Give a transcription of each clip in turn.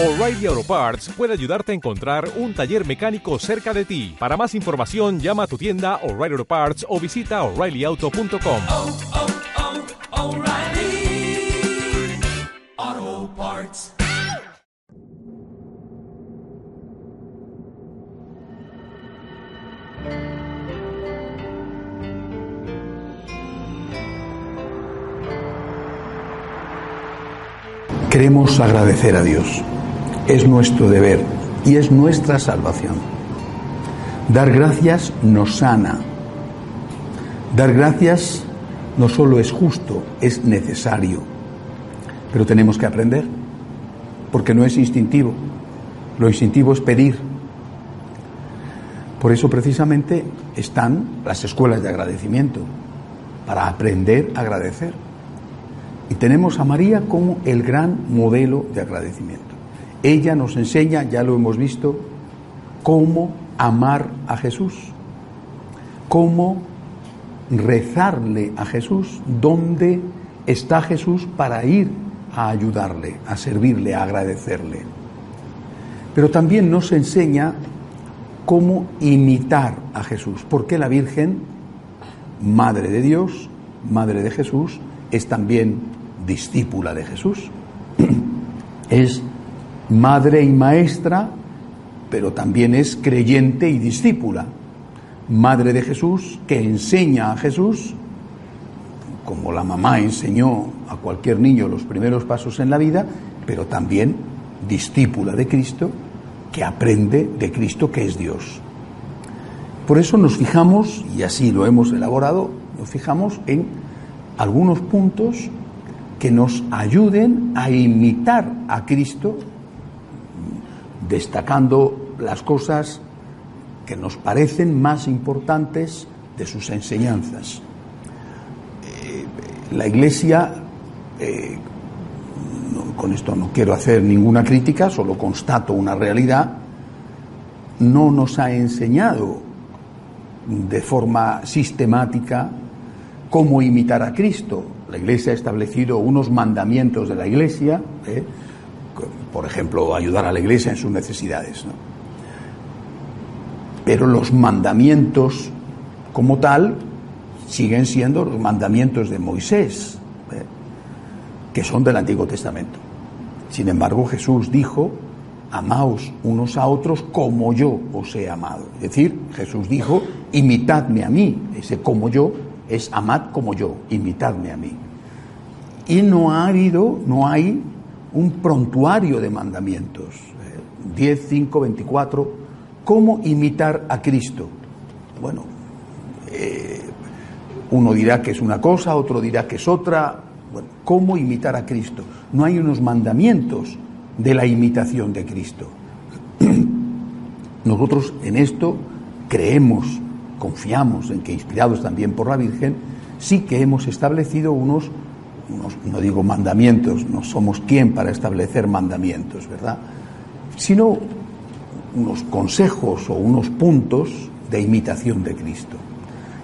O'Reilly Auto Parts puede ayudarte a encontrar un taller mecánico cerca de ti. Para más información, llama a tu tienda O'Reilly Auto Parts o visita oreillyauto.com. oh, oh, O'Reilly Auto Parts. Queremos agradecer a Dios. Es nuestro deber y es nuestra salvación. Dar gracias nos sana. Dar gracias no solo es justo, es necesario. Pero tenemos que aprender, porque no es instintivo. Lo instintivo es pedir. Por eso precisamente están las escuelas de agradecimiento, para aprender a agradecer. Y tenemos a María como el gran modelo de agradecimiento. Ella nos enseña, ya lo hemos visto, cómo amar a Jesús, cómo rezarle a Jesús, dónde está Jesús para ir a ayudarle, a servirle, a agradecerle. Pero también nos enseña cómo imitar a Jesús, porque la Virgen, Madre de Dios, Madre de Jesús, es también discípula de Jesús. Es madre y maestra, pero también es creyente y discípula. Madre de Jesús, que enseña a Jesús, como la mamá enseñó a cualquier niño los primeros pasos en la vida, pero también discípula de Cristo, que aprende de Cristo que es Dios. Por eso nos fijamos, y así lo hemos elaborado, nos fijamos en algunos puntos que nos ayuden a imitar a Cristo, destacando las cosas que nos parecen más importantes de sus enseñanzas. Eh, la Iglesia, eh, con esto no quiero hacer ninguna crítica, solo constato una realidad, no nos ha enseñado de forma sistemática cómo imitar a Cristo. La Iglesia ha establecido unos mandamientos de la Iglesia, ¿eh? Por ejemplo, ayudar a la Iglesia en sus necesidades. ¿no? Pero los mandamientos como tal siguen siendo los mandamientos de Moisés, ¿eh? que son del Antiguo Testamento. Sin embargo, Jesús dijo, amaos unos a otros como yo os he amado. Es decir, Jesús dijo, imitadme a mí. Ese como yo es amad como yo, imitadme a mí. Y no ha habido, no hay un prontuario de mandamientos, eh, 10, 5, 24, ¿cómo imitar a Cristo? Bueno, eh, uno dirá que es una cosa, otro dirá que es otra. Bueno, ¿cómo imitar a Cristo? No hay unos mandamientos de la imitación de Cristo. Nosotros en esto creemos confiamos en que, inspirados también por la Virgen, sí que hemos establecido unos, no digo mandamientos, no somos quien para establecer mandamientos, ¿verdad? Sino unos consejos o unos puntos de imitación de Cristo.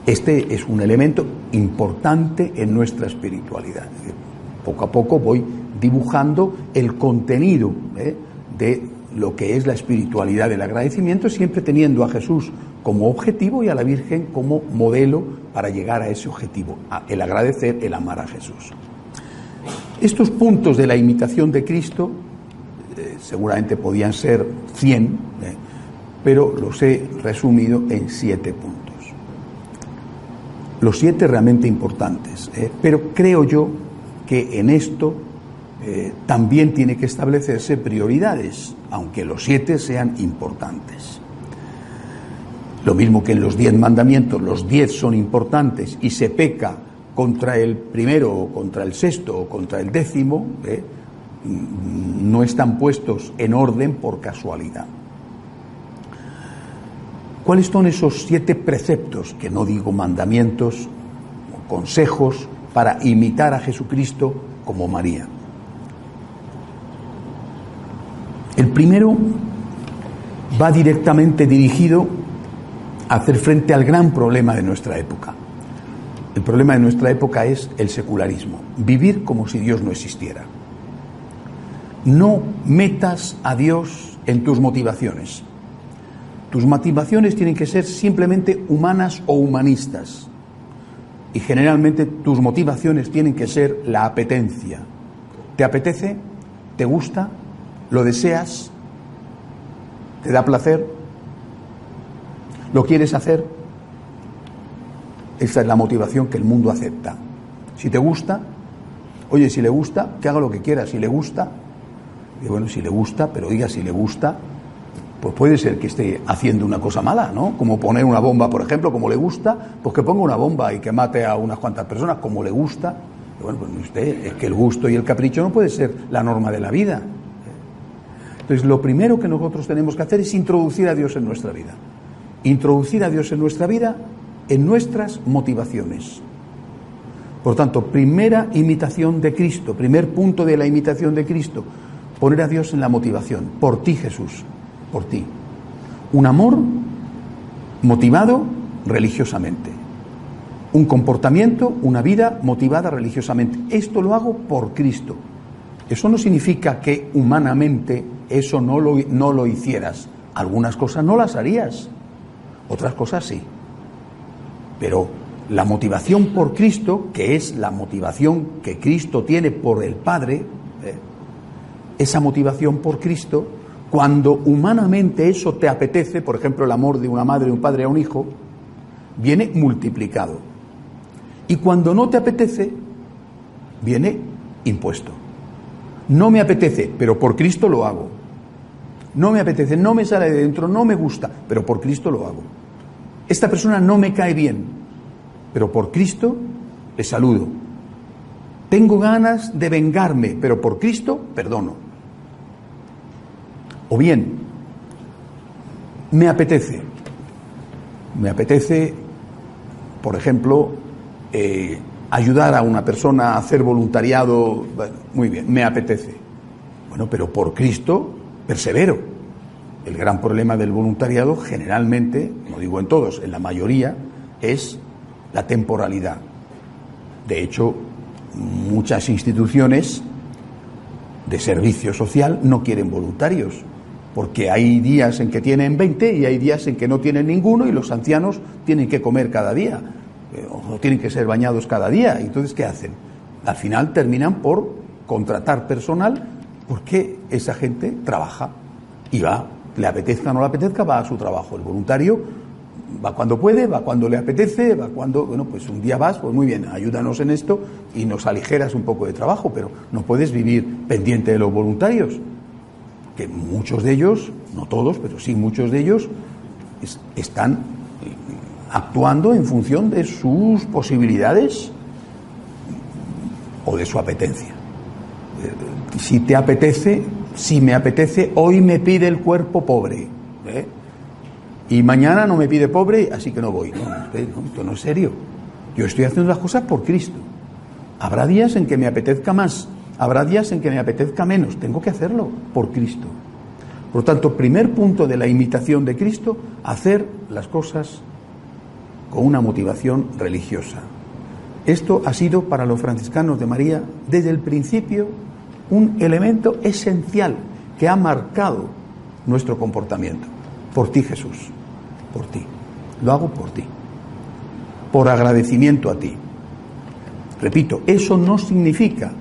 Este es un elemento importante en nuestra espiritualidad. Poco a poco voy dibujando el contenido ¿eh? de lo que es la espiritualidad del agradecimiento, siempre teniendo a Jesús como objetivo y a la Virgen como modelo para llegar a ese objetivo, el agradecer, el amar a Jesús. Estos puntos de la imitación de Cristo eh, seguramente podían ser 100, eh, pero los he resumido en siete puntos. Los siete realmente importantes, eh, pero creo yo que en esto también tiene que establecerse prioridades, aunque los siete sean importantes. Lo mismo que en los diez mandamientos, los diez son importantes y se peca contra el primero o contra el sexto o contra el décimo, ¿eh? no están puestos en orden por casualidad. ¿Cuáles son esos siete preceptos, que no digo mandamientos, o consejos, para imitar a Jesucristo como María? El primero va directamente dirigido a hacer frente al gran problema de nuestra época. El problema de nuestra época es el secularismo, vivir como si Dios no existiera. no metas a Dios en tus motivaciones. Tus motivaciones tienen que ser simplemente humanas o humanistas. Y generalmente tus motivaciones tienen que ser la apetencia. ¿Te apetece? ¿Te gusta? ¿Lo deseas? ¿Te da placer? ¿Lo quieres hacer? Esa es la motivación que el mundo acepta. Si te gusta, oye, si le gusta, que haga lo que quiera. Si le gusta, y bueno, si le gusta, pero diga si le gusta, pues puede ser que esté haciendo una cosa mala, ¿no? Como poner una bomba, por ejemplo, como le gusta, pues que ponga una bomba y que mate a unas cuantas personas, como le gusta. Bueno, pues usted, es que el gusto y el capricho no puede ser la norma de la vida. Entonces, lo primero que nosotros tenemos que hacer es introducir a Dios en nuestra vida. Introducir a Dios en nuestra vida en nuestras motivaciones. Por tanto, primera imitación de Cristo, primer punto de la imitación de Cristo, poner a Dios en la motivación. Por ti, Jesús, por ti. Un amor motivado religiosamente. Un comportamiento, una vida motivada religiosamente. Esto lo hago por Cristo. Eso no significa que humanamente eso no lo, no lo hicieras. Algunas cosas no las harías, otras cosas sí. Pero la motivación por Cristo, que es la motivación que Cristo tiene por el Padre, eh, esa motivación por Cristo, cuando humanamente eso te apetece, por ejemplo el amor de una madre, un padre a un hijo, viene multiplicado. Y cuando no te apetece, viene impuesto. No me apetece, pero por Cristo lo hago. No me apetece, no me sale de dentro, no me gusta, pero por Cristo lo hago. Esta persona no me cae bien, pero por Cristo le saludo. Tengo ganas de vengarme, pero por Cristo perdono. O bien, me apetece, me apetece, por ejemplo, eh, ayudar a una persona a hacer voluntariado, muy bien, me apetece. Bueno, pero por Cristo persevero. El gran problema del voluntariado generalmente, no digo en todos, en la mayoría, es la temporalidad. De hecho, muchas instituciones de servicio social no quieren voluntarios, porque hay días en que tienen 20 y hay días en que no tienen ninguno y los ancianos tienen que comer cada día eh, o tienen que ser bañados cada día. Entonces, ¿qué hacen? Al final terminan por contratar personal porque esa gente trabaja y va, le apetezca o no le apetezca, va a su trabajo. El voluntario va cuando puede, va cuando le apetece, va cuando, bueno, pues un día vas, pues muy bien, ayúdanos en esto y nos aligeras un poco de trabajo, pero no puedes vivir pendiente de los voluntarios, que muchos de ellos, no todos, pero sí muchos de ellos, están actuando en función de sus posibilidades o de su apetencia si te apetece, si me apetece, hoy me pide el cuerpo pobre. ¿eh? Y mañana no me pide pobre, así que no voy. No, esto no es serio. Yo estoy haciendo las cosas por Cristo. Habrá días en que me apetezca más, habrá días en que me apetezca menos. Tengo que hacerlo por Cristo. Por lo tanto, primer punto de la imitación de Cristo, hacer las cosas con una motivación religiosa. Esto ha sido para los franciscanos de María desde el principio un elemento esencial que ha marcado nuestro comportamiento. Por ti, Jesús, por ti. Lo hago por ti. Por agradecimiento a ti. Repito, eso no significa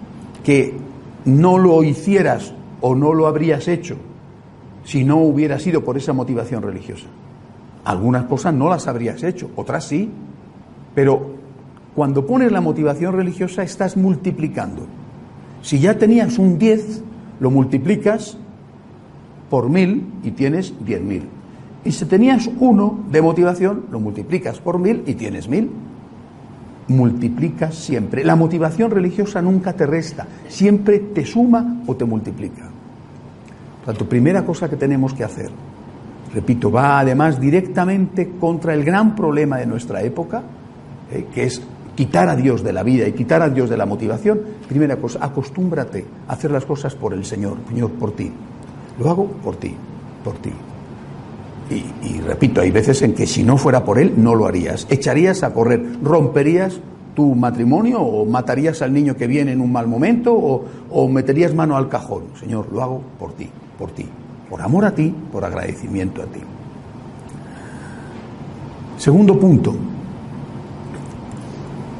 que no lo hicieras o no lo habrías hecho si no hubiera sido por esa motivación religiosa. Algunas cosas no las habrías hecho, otras sí, pero cuando pones la motivación religiosa estás multiplicando. Si ya tenías un 10, lo multiplicas por mil y tienes diez mil. Y si tenías uno de motivación, lo multiplicas por mil y tienes mil. Multiplicas siempre. La motivación religiosa nunca te resta, siempre te suma o te multiplica. Por primera cosa que tenemos que hacer, repito, va además directamente contra el gran problema de nuestra época, eh, que es quitar a Dios de la vida y quitar a Dios de la motivación, primera cosa, acostúmbrate a hacer las cosas por el Señor, Señor, por ti. Lo hago por ti, por ti. Y, repito, hay veces en que si no fuera por Él, no lo harías. Echarías a correr, romperías tu matrimonio o matarías al niño que viene en un mal momento o, meterías mano al cajón. Señor, lo hago por ti, por ti, por amor a ti, por agradecimiento a ti. Segundo punto,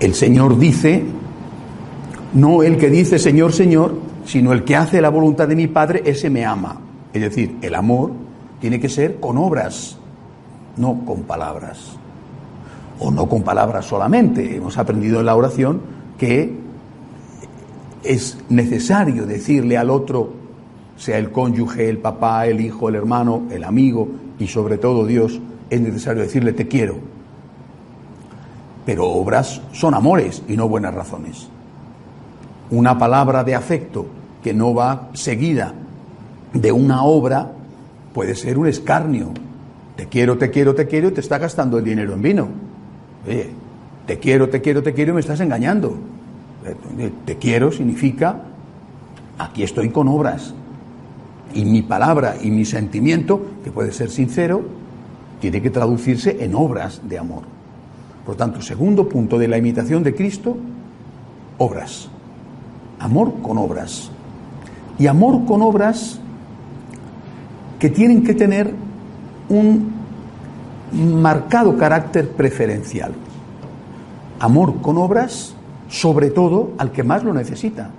el Señor dice, no el que dice Señor, Señor, sino el que hace la voluntad de mi Padre, ese me ama. Es decir, el amor tiene que ser con obras, no con palabras. O no con palabras solamente. Hemos aprendido en la oración que es necesario decirle al otro, sea el cónyuge, el papá, el hijo, el hermano, el amigo y sobre todo Dios, es necesario decirle te quiero. Pero obras son amores y no buenas razones. Una palabra de afecto que no va seguida de una obra puede ser un escarnio. Te quiero, te quiero, te quiero y te está gastando el dinero en vino. Oye, te quiero, te quiero, te quiero y me estás engañando. Te quiero significa aquí estoy con obras. Y mi palabra y mi sentimiento, que puede ser sincero, tiene que traducirse en obras de amor. Por tanto, segundo punto de la imitación de Cristo, obras. Amor con obras. Y amor con obras que tienen que tener un marcado carácter preferencial. Amor con obras, sobre todo al que más lo necesita.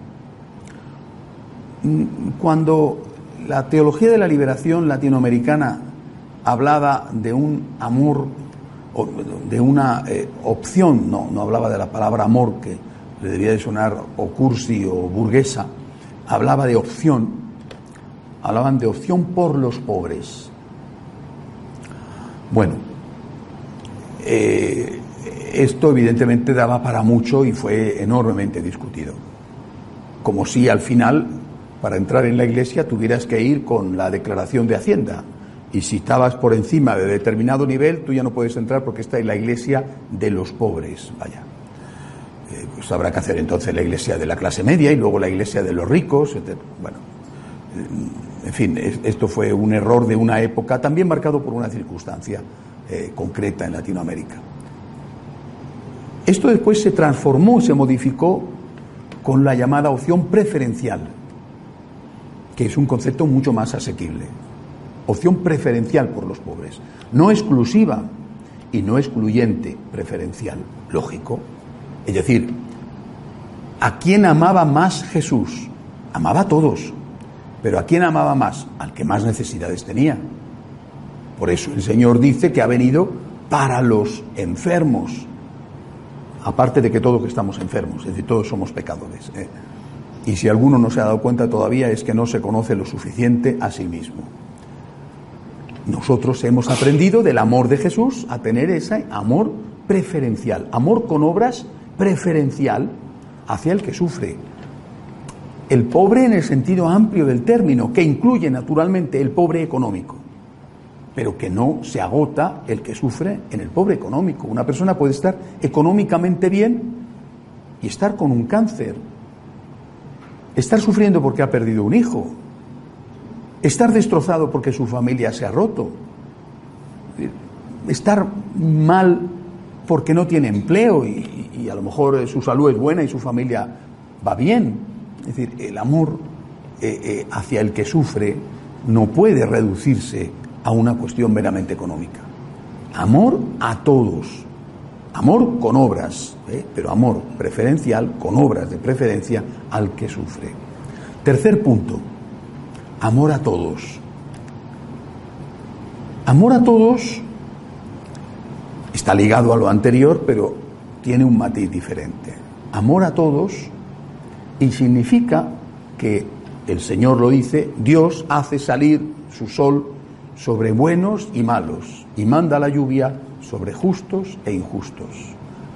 Cuando la teología de la liberación latinoamericana hablaba de un amor, de una eh, opción, no, no hablaba de la palabra amor, que le debía de sonar o cursi o burguesa, hablaba de opción, hablaban de opción por los pobres. Bueno, eh, esto evidentemente daba para mucho y fue enormemente discutido. Como si al final, para entrar en la iglesia, tuvieras que ir con la declaración de Hacienda y si estabas por encima de determinado nivel, tú ya no puedes entrar porque está en la iglesia de los pobres. Vaya. Eh, pues habrá que hacer entonces la iglesia de la clase media y luego la iglesia de los ricos. Bueno, eh, en fin, esto fue un error de una época también marcado por una circunstancia eh, concreta en Latinoamérica. Esto después se transformó, se modificó con la llamada opción preferencial, que es un concepto mucho más asequible opción preferencial por los pobres, no exclusiva y no excluyente, preferencial, lógico. Es decir, ¿a quién amaba más Jesús? Amaba a todos, pero ¿a quién amaba más? Al que más necesidades tenía. Por eso el Señor dice que ha venido para los enfermos, aparte de que todos que estamos enfermos, es decir, todos somos pecadores. ¿eh? Y si alguno no se ha dado cuenta todavía es que no se conoce lo suficiente a sí mismo. Nosotros hemos aprendido del amor de Jesús a tener ese amor preferencial, amor con obras preferencial hacia el que sufre. El pobre en el sentido amplio del término, que incluye naturalmente el pobre económico, pero que no se agota el que sufre en el pobre económico. Una persona puede estar económicamente bien y estar con un cáncer, estar sufriendo porque ha perdido un hijo, estar destrozado porque su familia se ha roto, estar mal porque no tiene empleo y, a lo mejor su salud es buena y su familia va bien. Es decir, el amor eh, eh, hacia el que sufre no puede reducirse a una cuestión meramente económica. Amor a todos, amor con obras, ¿eh? pero amor preferencial, con obras de preferencia al que sufre. Tercer punto, amor a todos. Amor a todos está ligado a lo anterior, pero tiene un matiz diferente. Amor a todos y significa que el Señor lo dice, Dios hace salir su sol sobre buenos y malos y manda la lluvia sobre justos e injustos.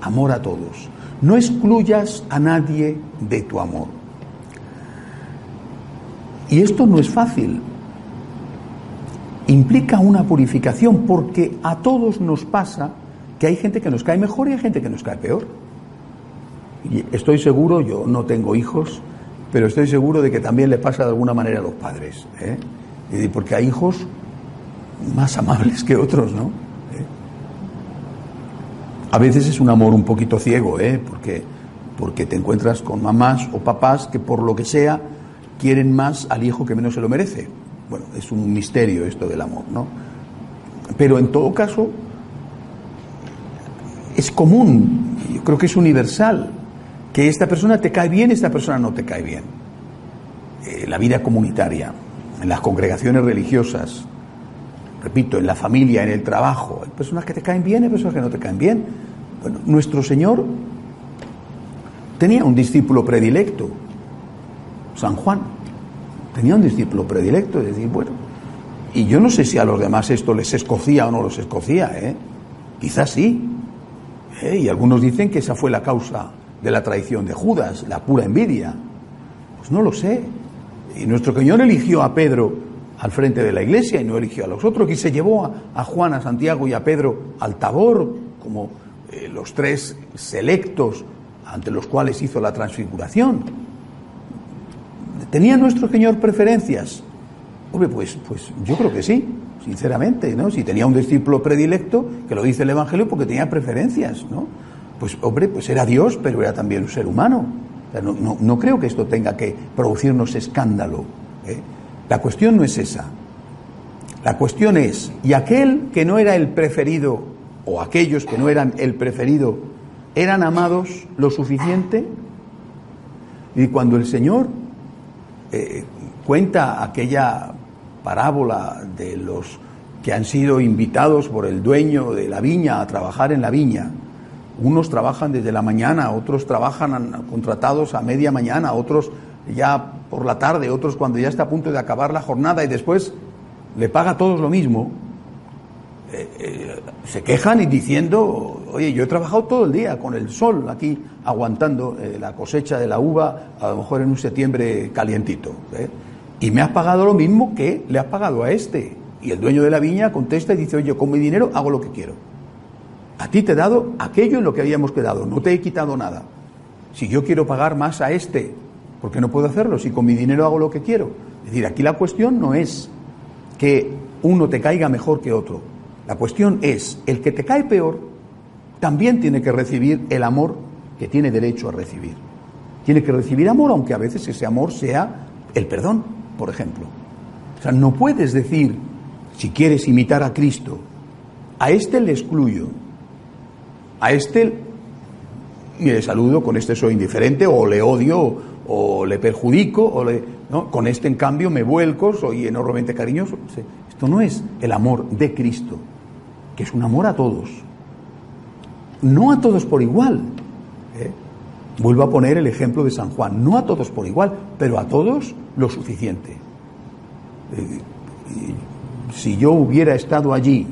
Amor a todos. No excluyas a nadie de tu amor. Y esto no es fácil. Implica una purificación porque a todos nos pasa que hay gente que nos cae mejor y hay gente que nos cae peor. Y estoy seguro, yo no tengo hijos, pero estoy seguro de que también le pasa de alguna manera a los padres. ¿eh? Porque hay hijos más amables que otros, ¿no? ¿Eh? A veces es un amor un poquito ciego, ¿eh? porque, porque te encuentras con mamás o papás que por lo que sea quieren más al hijo que menos se lo merece. Bueno, es un misterio esto del amor, ¿no? Pero en todo caso, es común, yo creo que es universal, que esta persona te cae bien, esta persona no te cae bien. Eh, la vida comunitaria, en las congregaciones religiosas, repito, en la familia, en el trabajo, hay personas que te caen bien, hay personas que no te caen bien. Bueno, nuestro Señor tenía un discípulo predilecto, San Juan. Tenía un discípulo predilecto, es decir, bueno, y yo no sé si a los demás esto les escocía o no los escocía, ¿eh? Quizás sí. ¿eh? Y algunos dicen que esa fue la causa de la traición de Judas, la pura envidia. Pues no lo sé. Y nuestro Señor eligió a Pedro al frente de la iglesia y no eligió a los otros, y se llevó a, Juan, a Santiago y a Pedro al Tabor como eh, los tres selectos ante los cuales hizo la transfiguración. ¿Tenía nuestro Señor preferencias? Hombre, pues, pues yo creo que sí, sinceramente, ¿no? Si tenía un discípulo predilecto, que lo dice el Evangelio, porque tenía preferencias, ¿no? Pues, hombre, pues era Dios, pero era también un ser humano. no, creo que esto tenga que producirnos escándalo. ¿eh? La cuestión no es esa. La cuestión es, ¿y aquel que no era el preferido, o aquellos que no eran el preferido, eran amados lo suficiente? Y cuando el Señor eh, cuenta aquella parábola de los que han sido invitados por el dueño de la viña a trabajar en la viña, unos trabajan desde la mañana, otros trabajan contratados a media mañana, otros ya por la tarde, otros cuando ya está a punto de acabar la jornada y después le paga a todos lo mismo. Eh, eh, se quejan y diciendo, oye, yo he trabajado todo el día con el sol aquí aguantando eh, la cosecha de la uva, a lo mejor en un septiembre calientito, y me has pagado lo mismo que le has pagado a este. Y el dueño de la viña contesta y dice, oye, con mi dinero hago lo que quiero. A ti te he dado aquello en lo que habíamos quedado, no te he quitado nada. Si yo quiero pagar más a este, ¿por qué no puedo hacerlo? Si con mi dinero hago lo que quiero. Es decir, aquí la cuestión no es que uno te caiga mejor que otro. La cuestión es, el que te cae peor también tiene que recibir el amor que tiene derecho a recibir. Tiene que recibir amor, aunque a veces ese amor sea el perdón, por ejemplo. O sea, no puedes decir, si quieres imitar a Cristo, a este le excluyo, a este le saludo, con este soy indiferente, o le odio, o le perjudico, o le, ¿no? con este en cambio me vuelco, soy enormemente cariñoso. Esto no es el amor de Cristo, que es un amor a todos. No a todos por igual. ¿eh? Vuelvo a poner el ejemplo de San Juan, no a todos por igual, pero a todos lo suficiente. Eh, si yo hubiera estado allí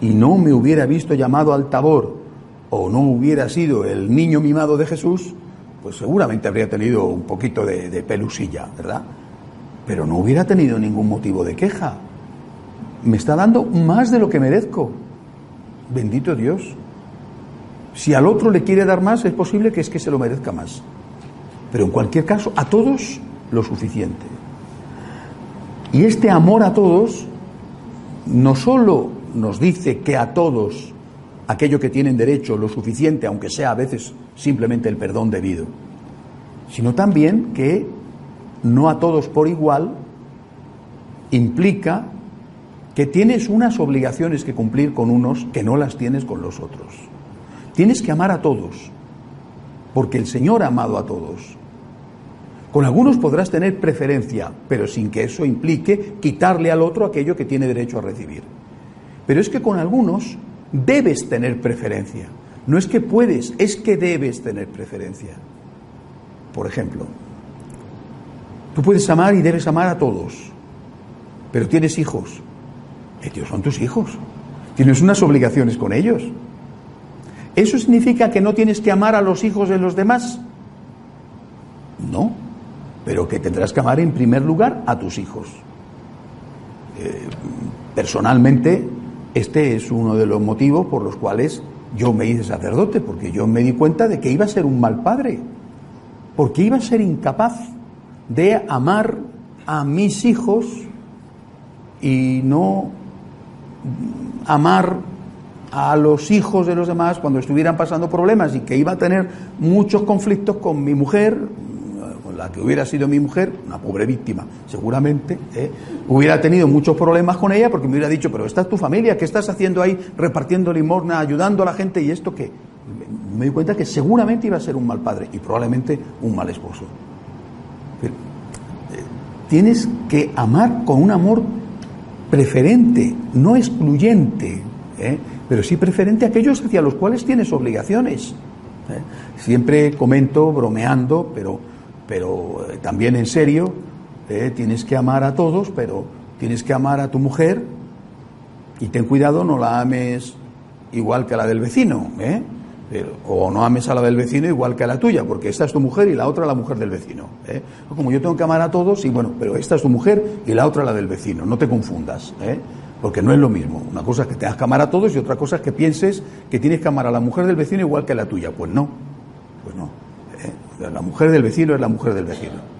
y no me hubiera visto llamado al tabor o no hubiera sido el niño mimado de Jesús, pues seguramente habría tenido un poquito de, pelusilla, ¿verdad? Pero no hubiera tenido ningún motivo de queja. Me está dando más de lo que merezco. Bendito Dios. Si al otro le quiere dar más, es posible que es que se lo merezca más. Pero en cualquier caso, a todos lo suficiente. Y este amor a todos no solo nos dice que a todos aquello que tienen derecho lo suficiente, aunque sea a veces simplemente el perdón debido, sino también que no a todos por igual implica que tienes unas obligaciones que cumplir con unos que no las tienes con los otros. Tienes que amar a todos, porque el Señor ha amado a todos. Con algunos podrás tener preferencia, pero sin que eso implique quitarle al otro aquello que tiene derecho a recibir. Pero es que con algunos debes tener preferencia. No es que puedes, es que debes tener preferencia. Por ejemplo, tú puedes amar y debes amar a todos, pero tienes hijos. Ellos son tus hijos. Tienes unas obligaciones con ellos. ¿Eso significa que no tienes que amar a los hijos de los demás? No, pero que tendrás que amar en primer lugar a tus hijos. Eh, personalmente, este es uno de los motivos por los cuales yo me hice sacerdote, porque yo me di cuenta de que iba a ser un mal padre, porque iba a ser incapaz de amar a mis hijos y no amar a los hijos de los demás cuando estuvieran pasando problemas y que iba a tener muchos conflictos con mi mujer, con la que hubiera sido mi mujer, una pobre víctima, seguramente, ¿eh? hubiera tenido muchos problemas con ella porque me hubiera dicho, pero esta es tu familia, ¿qué estás haciendo ahí repartiendo limosna, ayudando a la gente y esto qué? Me di cuenta que seguramente iba a ser un mal padre y probablemente un mal esposo. Eh, tienes que amar con un amor preferente, no excluyente, ¿eh? pero sí preferente a aquellos hacia los cuales tienes obligaciones. ¿eh? Siempre comento, bromeando, pero, pero eh, también en serio, ¿eh? tienes que amar a todos, pero tienes que amar a tu mujer y ten cuidado, no la ames igual que a la del vecino, ¿eh? O no ames a la del vecino igual que a la tuya, porque esta es tu mujer y la otra la mujer del vecino. ¿eh? Como yo tengo que amar a todos, y bueno, pero esta es tu mujer y la otra la del vecino, no te confundas, ¿eh? porque no es lo mismo. Una cosa es que tengas que amar a todos y otra cosa es que pienses que tienes que amar a la mujer del vecino igual que a la tuya. Pues no, pues no. ¿eh? La mujer del vecino es la mujer del vecino.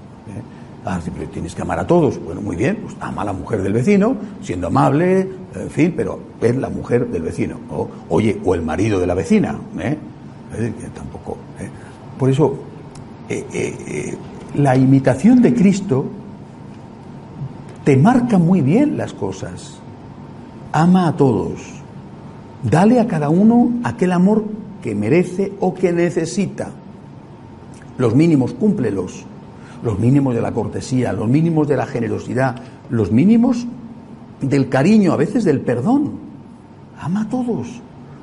Ah, pero tienes que amar a todos. Bueno, muy bien, pues ama a la mujer del vecino, siendo amable, en fin, pero es la mujer del vecino. O, oye, o el marido de la vecina. ¿eh? Es decir, tampoco. ¿eh? Por eso, eh, eh, la imitación de Cristo te marca muy bien las cosas. Ama a todos. Dale a cada uno aquel amor que merece o que necesita. Los mínimos, cúmplelos. Los mínimos de la cortesía, los mínimos de la generosidad, los mínimos del cariño, a veces del perdón. Ama a todos,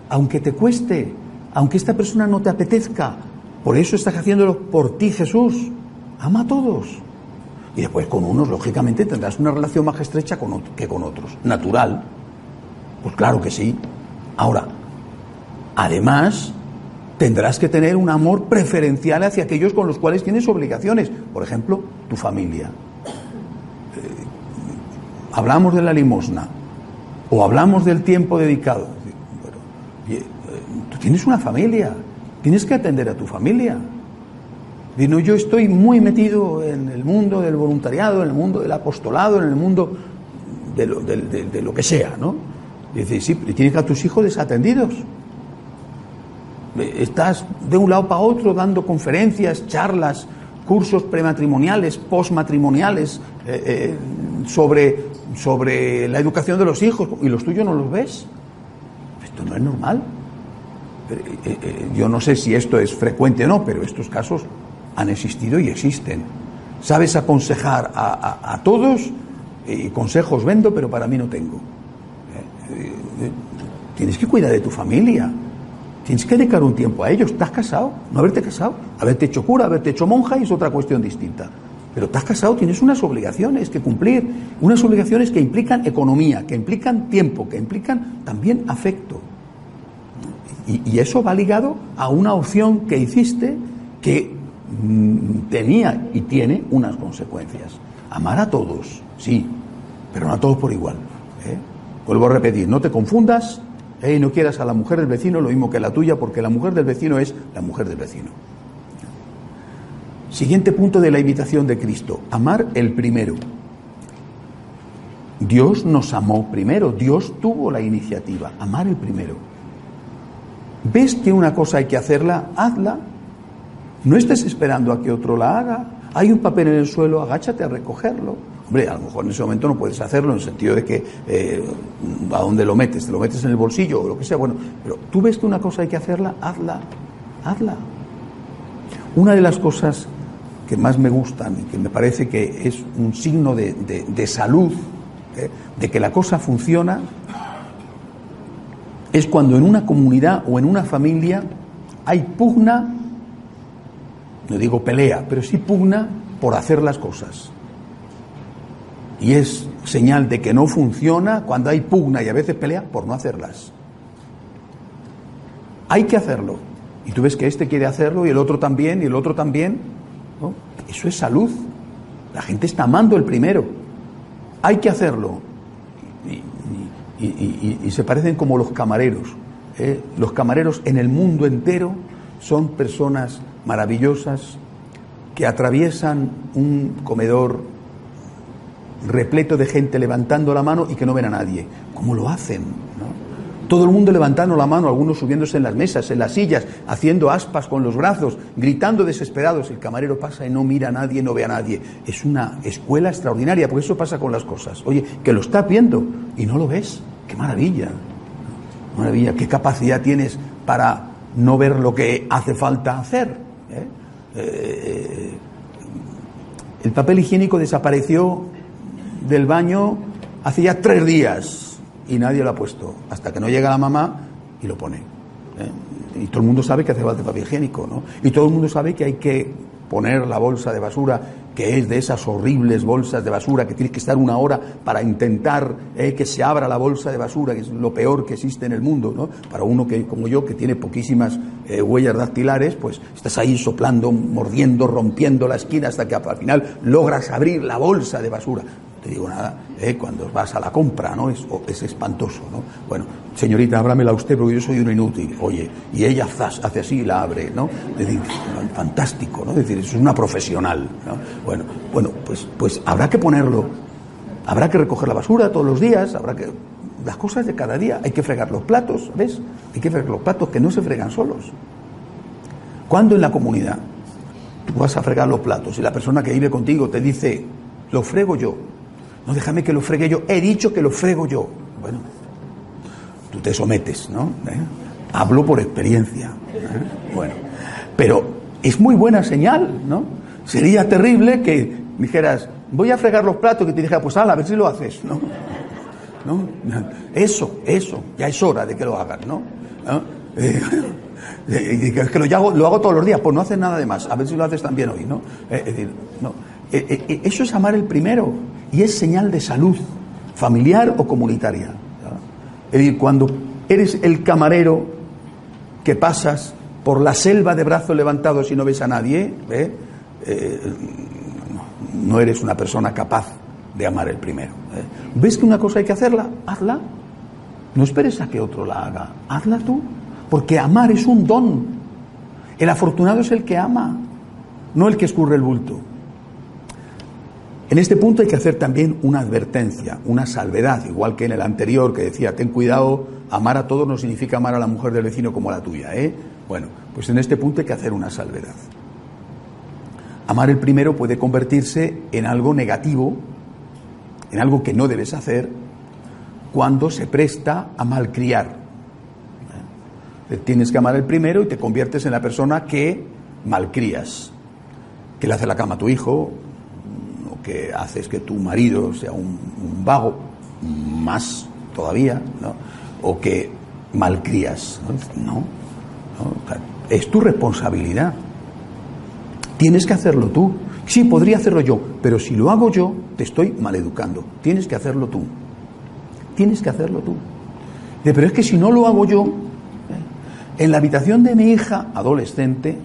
aunque te cueste, aunque esta persona no te apetezca. Por eso estás haciéndolo por ti, Jesús. Ama a todos. Y después con unos, lógicamente, tendrás una relación más estrecha con que con otros. Natural. Pues claro que sí. Ahora, además, tendrás que tener un amor preferencial hacia aquellos con los cuales tienes obligaciones. Por ejemplo, tu familia. Eh, hablamos de la limosna o hablamos del tiempo dedicado. Eh, tú tienes una familia, tienes que atender a tu familia. Yo estoy muy metido en el mundo del voluntariado, en el mundo del apostolado, en el mundo de lo, de- lo que sea, ¿no? Y dices, sí, tienes a tus hijos desatendidos. Estás de un lado para otro dando conferencias, charlas, cursos prematrimoniales, postmatrimoniales eh, eh, sobre, sobre la educación de los hijos y los tuyos no los ves. Esto no es normal. Eh, yo no sé si esto es frecuente o no, pero estos casos han existido y existen. Sabes aconsejar a, a- a todos y consejos vendo, pero para mí no tengo. Tienes que cuidar de tu familia. Tienes que dedicar un tiempo a ellos. ¿Estás casado? No haberte casado. Haberte hecho cura, haberte hecho monja es otra cuestión distinta. Pero estás casado, tienes unas obligaciones que cumplir. Unas obligaciones que implican economía, que implican tiempo, que implican también afecto. Y, y eso va ligado a una opción que hiciste que mm, tenía y tiene unas consecuencias. Amar a todos, sí, pero no a todos por igual. ¿eh? Vuelvo a repetir, no te confundas no quieras a la mujer del vecino lo mismo que la tuya, porque la mujer del vecino es la mujer del vecino. Siguiente punto de la imitación de Cristo, amar el primero. Dios nos amó primero, Dios tuvo la iniciativa, amar el primero. ¿Ves que una cosa hay que hacerla? Hazla. No estés esperando a que otro la haga. Hay un papel en el suelo, agáchate a recogerlo. Hombre, a lo mejor en ese momento no puedes hacerlo en el sentido de que eh, a dónde lo metes, te lo metes en el bolsillo o lo que sea. Bueno, pero tú ves que una cosa hay que hacerla, hazla, hazla. Una de las cosas que más me gustan y que me parece que es un signo de, de- salud, ¿eh? de que la cosa funciona, es cuando en una comunidad o en una familia hay pugna, no digo pelea, pero sí pugna por hacer las cosas. Y es señal de que no funciona cuando hay pugna y a veces pelea por no hacerlas. Hay que hacerlo. Y tú ves que este quiere hacerlo y el otro también y el otro también. Eso es salud. La gente está amando el primero. Hay que hacerlo. Y se parecen como los camareros. ¿eh? Los camareros en el mundo entero son personas maravillosas que atraviesan un comedor repleto de gente levantando la mano y que no ven a nadie. ¿Cómo lo hacen? Todo el mundo levantando la mano, algunos subiéndose en las mesas, en las sillas, haciendo aspas con los brazos, gritando desesperados. El camarero pasa y no mira a nadie, no ve a nadie. Es una escuela extraordinaria, porque eso pasa con las cosas. Oye, que lo estás viendo y no lo ves. ¡Qué maravilla! Maravilla, qué capacidad tienes para no ver lo que hace falta hacer. ¿eh? Eh, el papel higiénico desapareció del baño hace ya tres días y nadie lo ha puesto, hasta que no llega la mamá y lo pone. ¿eh? Y todo el mundo sabe que hace falta papel higiénico, ¿no? Y todo el mundo sabe que hay que poner la bolsa de basura que es de esas horribles bolsas de basura que tienes que estar una hora para intentar eh, que se abra la bolsa de basura, que es lo peor que existe en el mundo, ¿no? Para uno que, como yo, que tiene poquísimas eh, huellas dactilares, pues estás ahí soplando, mordiendo, rompiendo la esquina hasta que al final logras abrir la bolsa de basura digo nada, ¿eh? cuando vas a la compra, ¿no? Es, es, espantoso, ¿no? Bueno, señorita, ábramela usted porque yo soy un inútil. Oye, y ella hace así y la abre, ¿no? Fantástico, ¿no? Es decir, es una profesional, ¿no? Bueno, bueno, pues, pues habrá que ponerlo, habrá que recoger la basura todos los días, habrá que... Las cosas de cada día, hay que fregar los platos, ¿ves? Hay que fregar los platos que no se fregan solos. Cuando en la comunidad tú vas a fregar los platos y la persona que vive contigo te dice, lo frego yo, no, déjame que lo fregue yo. He dicho que lo frego yo. Bueno, tú te sometes, ¿no? ¿Eh? Hablo por experiencia. ¿eh? Bueno, pero es muy buena señal, ¿no? Sería terrible que dijeras, voy a fregar los platos, que te dijera, pues a ver si lo haces, ¿no? Eso, eso, ya es hora de que lo hagas, ¿no? Eh, es que lo hago, lo hago todos los días, pues no haces nada de más, a ver si lo haces también hoy, ¿no? es decir, no. eso es amar el primero y es señal de salud familiar o comunitaria. Es decir, cuando eres el camarero que pasas por la selva de brazos levantados y no ves a nadie, ¿eh? Eh, no eres una persona capaz de amar el primero. ¿eh? ¿Ves que una cosa hay que hacerla? Hazla. No esperes a que otro la haga. Hazla tú. Porque amar es un don. El afortunado es el que ama, no el que escurre el bulto. En este punto hay que hacer también una advertencia, una salvedad, igual que en el anterior que decía, ten cuidado, amar a todos no significa amar a la mujer del vecino como a la tuya, ¿eh? Bueno, pues en este punto hay que hacer una salvedad. Amar el primero puede convertirse en algo negativo, en algo que no debes hacer, cuando se presta a malcriar. ¿Eh? Tienes que amar el primero y te conviertes en la persona que malcrías, que le hace la cama a tu hijo, que haces que tu marido sea un, vago, más todavía, o que malcrías. No, no, es tu responsabilidad. Tienes que hacerlo tú. Sí, podría hacerlo yo, pero si lo hago yo, te estoy maleducando. Tienes que hacerlo tú. Tienes que hacerlo tú. Pero es que si no lo hago yo, en la habitación de mi hija adolescente,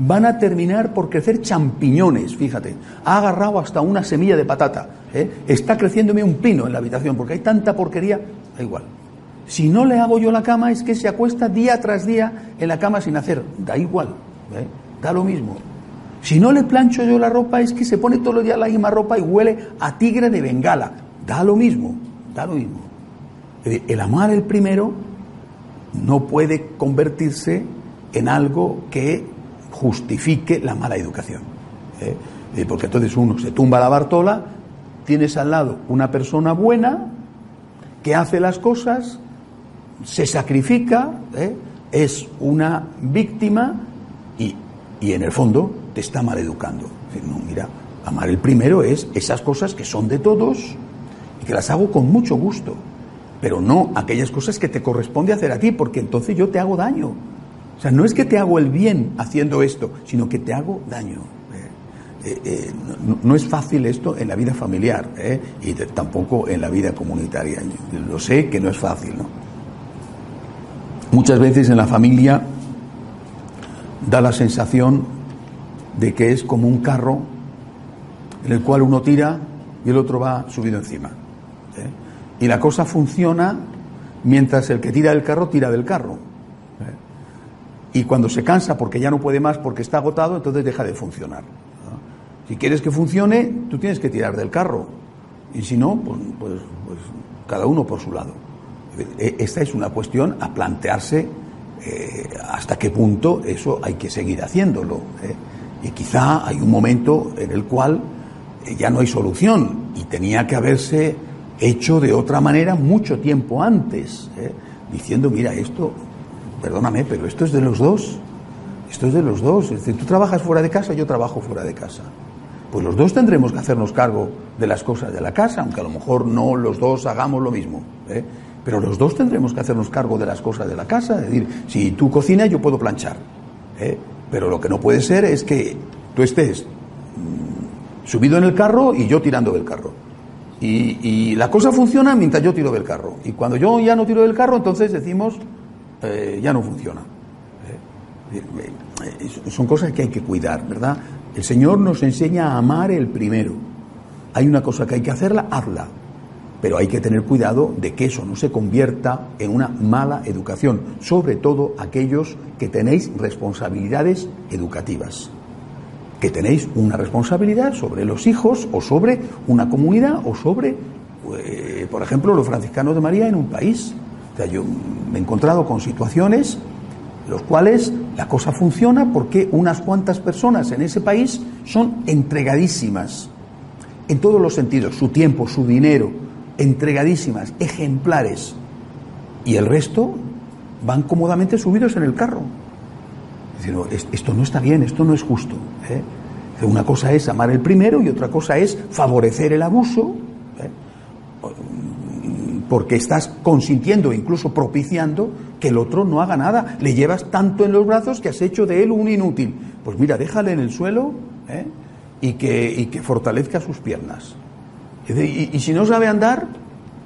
van a terminar por crecer champiñones, fíjate. Ha agarrado hasta una semilla de patata. ¿eh? Está creciéndome un pino en la habitación porque hay tanta porquería. Da igual. Si no le hago yo la cama es que se acuesta día tras día en la cama sin hacer. Da igual. ¿eh? Da lo mismo. Si no le plancho yo la ropa es que se pone todos los días la misma ropa y huele a tigre de bengala. Da lo mismo. Da lo mismo. El amar el primero no puede convertirse en algo que justifique la mala educación. ¿eh? Porque entonces uno se tumba la Bartola, tienes al lado una persona buena que hace las cosas, se sacrifica, ¿eh? es una víctima y, y, en el fondo te está mal educando. No, mira, amar el primero es esas cosas que son de todos y que las hago con mucho gusto, pero no aquellas cosas que te corresponde hacer a ti, porque entonces yo te hago daño. O sea, no es que te hago el bien haciendo esto, sino que te hago daño. Eh, eh, eh, no, es fácil esto en la vida familiar y tampoco en la vida comunitaria. Lo sé que no es fácil. ¿no? Muchas veces en la familia da la sensación de que es como un carro en el cual uno tira y el otro va subido encima. Y la cosa funciona mientras el que tira del carro tira del carro. Y cuando se cansa porque ya no puede más, porque está agotado, entonces deja de funcionar. Si quieres que funcione, tú tienes que tirar del carro. Y si no, pues, pues, pues cada uno por su lado. Eh, Esta es una cuestión a plantearse eh, hasta qué punto eso hay que seguir haciéndolo. ¿eh? Y quizá hay un momento en el cual eh, ya no hay solución y tenía que haberse hecho de otra manera mucho tiempo antes, diciendo, mira, esto, perdóname, pero esto es de los dos, esto es de los dos, es decir, tú trabajas fuera de casa, yo trabajo fuera de casa. Pues los dos tendremos que hacernos cargo de las cosas de la casa, aunque a lo mejor no los dos hagamos lo mismo. ¿eh? Pero los dos tendremos que hacernos cargo de las cosas de la casa. Es decir, si tú cocinas, yo puedo planchar. ¿eh? Pero lo que no puede ser es que tú estés mm, subido en el carro y yo tirando del carro. Y, y la cosa funciona mientras yo tiro del carro. Y cuando yo ya no tiro del carro, entonces decimos, eh, ya no funciona. ¿eh? Eh, Son cosas que hay que cuidar, ¿verdad? El Señor nos enseña a amar el primero. Hay una cosa que hay que hacerla, hazla. Pero hay que tener cuidado de que eso no se convierta en una mala educación, sobre todo aquellos que tenéis responsabilidades educativas, que tenéis una responsabilidad sobre los hijos o sobre una comunidad o sobre, por ejemplo, los franciscanos de María en un país. O sea, yo me he encontrado con situaciones en las cuales la cosa funciona porque unas cuantas personas en ese país son entregadísimas en todos los sentidos, su tiempo, su dinero, entregadísimas, ejemplares, y el resto van cómodamente subidos en el carro. "Es- esto no está bien, esto no es justo. ¿eh? Una cosa es amar el primero y otra cosa es favorecer el abuso. Porque estás consintiendo, incluso propiciando, que el otro no haga nada. Le llevas tanto en los brazos que has hecho de él un inútil. Pues mira, déjale en el suelo ¿eh? y, que, y que fortalezca sus piernas. Y, si no sabe andar,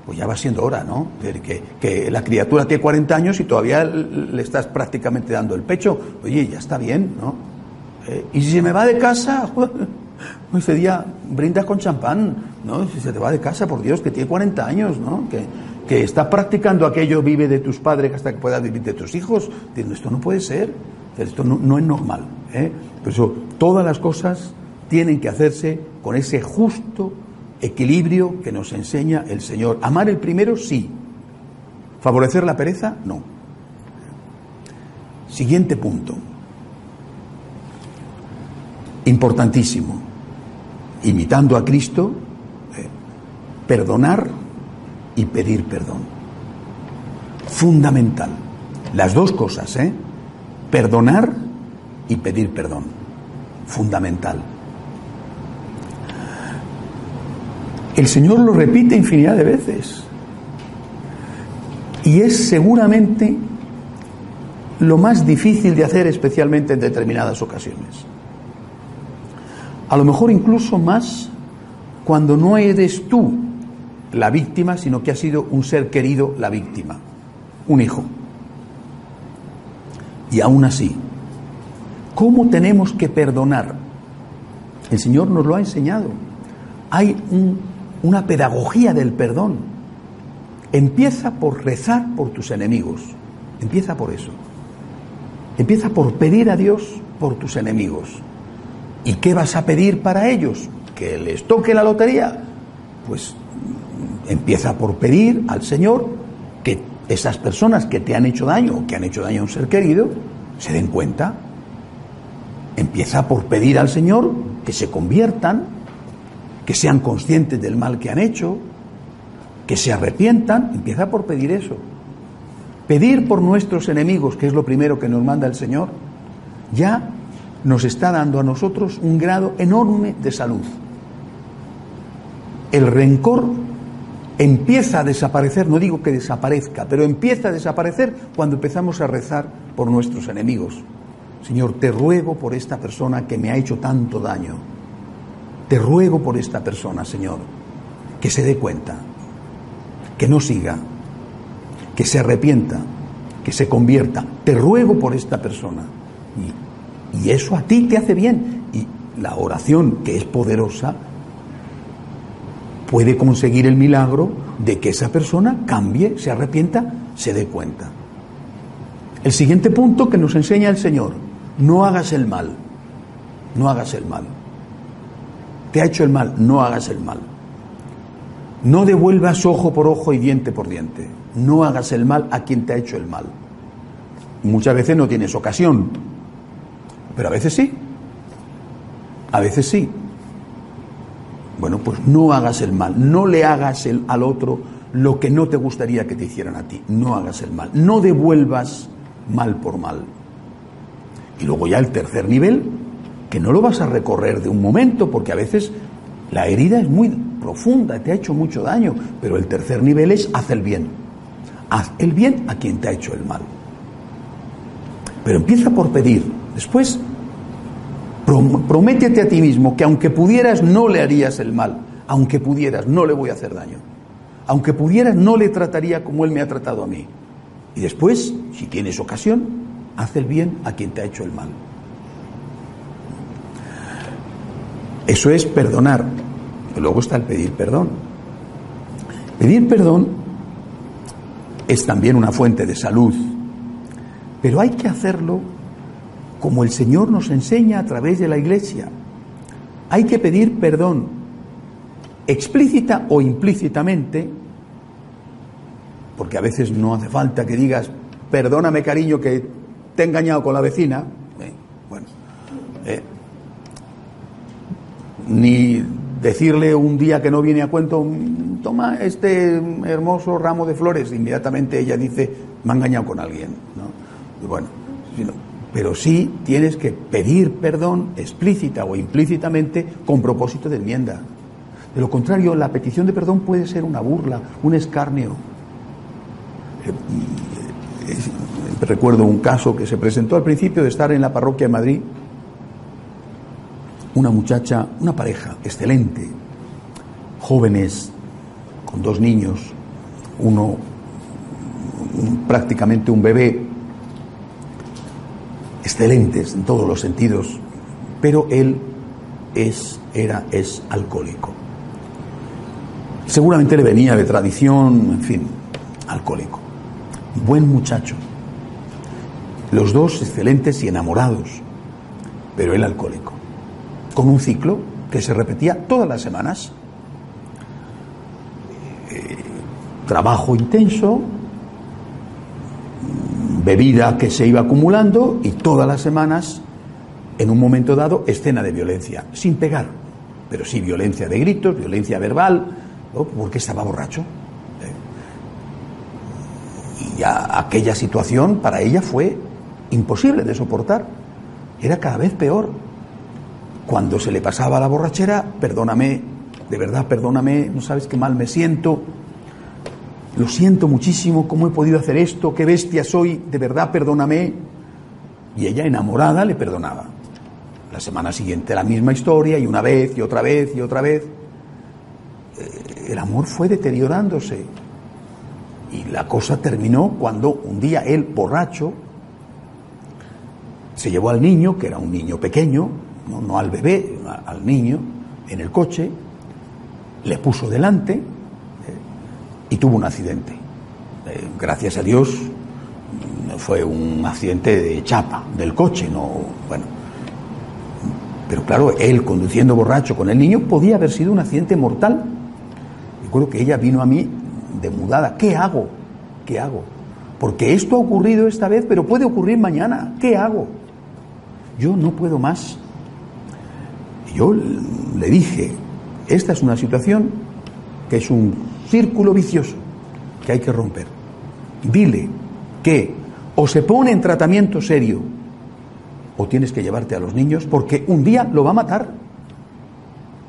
pues ya va siendo hora, ¿no? Que, que la criatura tiene 40 años y todavía le estás prácticamente dando el pecho. Oye, ya está bien, ¿no? Eh, y si se me va de casa, ese día brindas con champán, ¿no? Si se te va de casa, por Dios, que tiene 40 años, ¿no? Que, que está practicando aquello, vive de tus padres hasta que puedas vivir de tus hijos. Diciendo, esto no puede ser, esto no, no es normal. ¿eh? Por eso, todas las cosas tienen que hacerse con ese justo equilibrio que nos enseña el Señor. Amar el primero, sí. Favorecer la pereza, no. Siguiente punto. Importantísimo. Imitando a Cristo, eh, perdonar y pedir perdón. Fundamental. Las dos cosas, ¿eh? Perdonar y pedir perdón. Fundamental. El Señor lo repite infinidad de veces. Y es seguramente lo más difícil de hacer, especialmente en determinadas ocasiones. A lo mejor incluso más cuando no eres tú la víctima, sino que ha sido un ser querido la víctima, un hijo. Y aún así, ¿cómo tenemos que perdonar? El Señor nos lo ha enseñado. Hay un- una pedagogía del perdón. Empieza por rezar por tus enemigos. Empieza por eso. Empieza por pedir a Dios por tus enemigos. ¿Y qué vas a pedir para ellos? ¿Que les toque la lotería? Pues empieza por pedir al Señor que esas personas que te han hecho daño o que han hecho daño a un ser querido se den cuenta. Empieza por pedir al Señor que se conviertan, que sean conscientes del mal que han hecho, que se arrepientan. Empieza por pedir eso. Pedir por nuestros enemigos, que es lo primero que nos manda el Señor, ya nos está dando a nosotros un grado enorme de salud. El rencor empieza a desaparecer, no digo que desaparezca, pero empieza a desaparecer cuando empezamos a rezar por nuestros enemigos. Señor, te ruego por esta persona que me ha hecho tanto daño. Te ruego por esta persona, Señor, que se dé cuenta, que no siga, que se arrepienta, que se convierta. Te ruego por esta persona. Y eso a ti te hace bien. Y la oración, que es poderosa, puede conseguir el milagro de que esa persona cambie, se arrepienta, se dé cuenta. El siguiente punto que nos enseña el Señor, no hagas el mal, no hagas el mal. Te ha hecho el mal, no hagas el mal. No devuelvas ojo por ojo y diente por diente. No hagas el mal a quien te ha hecho el mal. Muchas veces no tienes ocasión, pero a veces sí. A veces sí. Bueno, pues no hagas el mal, no le hagas el, al otro lo que no te gustaría que te hicieran a ti. No hagas el mal, no devuelvas mal por mal. Y luego ya el tercer nivel, que no lo vas a recorrer de un momento, porque a veces la herida es muy profunda, te ha hecho mucho daño, pero el tercer nivel es haz el bien. Haz el bien a quien te ha hecho el mal. Pero empieza por pedir. Después, prométete a ti mismo que aunque pudieras no le harías el mal. Aunque pudieras no le voy a hacer daño. Aunque pudieras no le trataría como él me ha tratado a mí. Y después, si tienes ocasión, haz el bien a quien te ha hecho el mal. Eso es perdonar. Luego está el pedir perdón. Pedir perdón es también una fuente de salud, pero hay que hacerlo como el Señor nos enseña a través de la Iglesia. Hay que pedir perdón, explícita o implícitamente, porque a veces no hace falta que digas, perdóname cariño que te he engañado con la vecina, eh, bueno, eh, ni decirle un día que no viene a cuento, toma este hermoso ramo de flores, inmediatamente ella dice, me ha engañado con alguien. ¿no? bueno, pero sí tienes que pedir perdón explícita o implícitamente con propósito de enmienda. De lo contrario, la petición de perdón puede ser una burla, un escarnio. Eh, recuerdo un caso que se presentó al principio de estar en la parroquia de Madrid una muchacha, una pareja excelente, jóvenes, con dos niños, uno prácticamente un bebé, excelentes en todos los sentidos, pero él es, era, es alcohólico. Seguramente le venía de tradición, en fin, alcohólico. Buen muchacho. Los dos excelentes y enamorados, pero él alcohólico con un ciclo que se repetía todas las semanas. Eh, trabajo intenso, bebida que se iba acumulando y todas las semanas, en un momento dado, escena de violencia, sin pegar, pero sí violencia de gritos, violencia verbal, porque estaba borracho. ¿eh? Y aquella situación para ella fue imposible de soportar, era cada vez peor. Cuando se le pasaba la borrachera, perdóname, de verdad, perdóname, no sabes qué mal me siento, lo siento muchísimo, ¿cómo he podido hacer esto? ¿Qué bestia soy? De verdad, perdóname. Y ella, enamorada, le perdonaba. La semana siguiente la misma historia, y una vez, y otra vez, y otra vez. Eh, el amor fue deteriorándose. Y la cosa terminó cuando un día él, borracho, se llevó al niño, que era un niño pequeño, no, al bebé, al niño, en el coche, le puso delante y tuvo un accidente. Eh, gracias a Dios fue un accidente de chapa del coche, no, bueno. Pero claro, él conduciendo borracho con el niño podía haber sido un accidente mortal. Recuerdo que ella vino a mí demudada. ¿Qué hago? ¿Qué hago? Porque esto ha ocurrido esta vez, pero puede ocurrir mañana. ¿Qué hago? Yo no puedo más. Yo le dije, esta es una situación que es un círculo vicioso que hay que romper. Dile que o se pone en tratamiento serio o tienes que llevarte a los niños porque un día lo va a matar.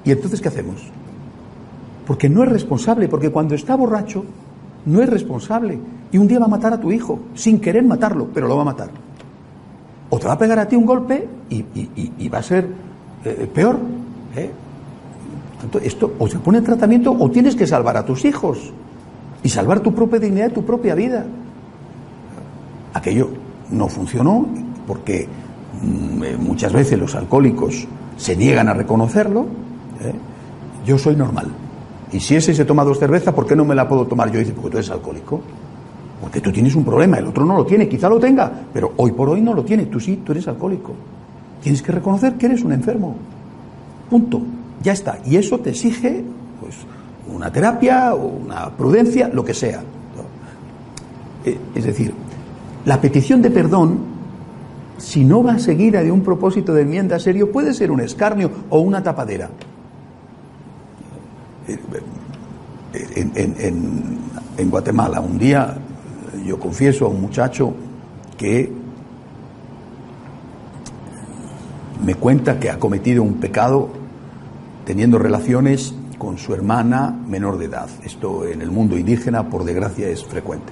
¿Y entonces qué hacemos? Porque no es responsable, porque cuando está borracho no es responsable y un día va a matar a tu hijo sin querer matarlo, pero lo va a matar. O te va a pegar a ti un golpe y, va a ser eh, peor. ¿eh? Esto o se pone en tratamiento o tienes que salvar a tus hijos y salvar tu propia dignidad, tu propia vida. Aquello no funcionó porque mm, eh, muchas veces los alcohólicos se niegan a reconocerlo. Yo soy normal. Y si ese se toma dos cervezas, ¿por qué no me la puedo tomar yo? dice, porque tú eres alcohólico. Porque tú tienes un problema, el otro no lo tiene, quizá lo tenga, pero hoy por hoy no lo tiene. Tú sí, tú eres alcohólico. Tienes que reconocer que eres un enfermo. Punto. Ya está. Y eso te exige pues, una terapia una prudencia, lo que sea. Eh, Es decir, la petición de perdón, si no va seguida de un propósito de enmienda serio, puede ser un escarnio o una tapadera. Eh, en Guatemala, un día yo confieso a un muchacho que me cuenta que ha cometido un pecado teniendo relaciones con su hermana menor de edad. Esto en el mundo indígena, por desgracia, es frecuente.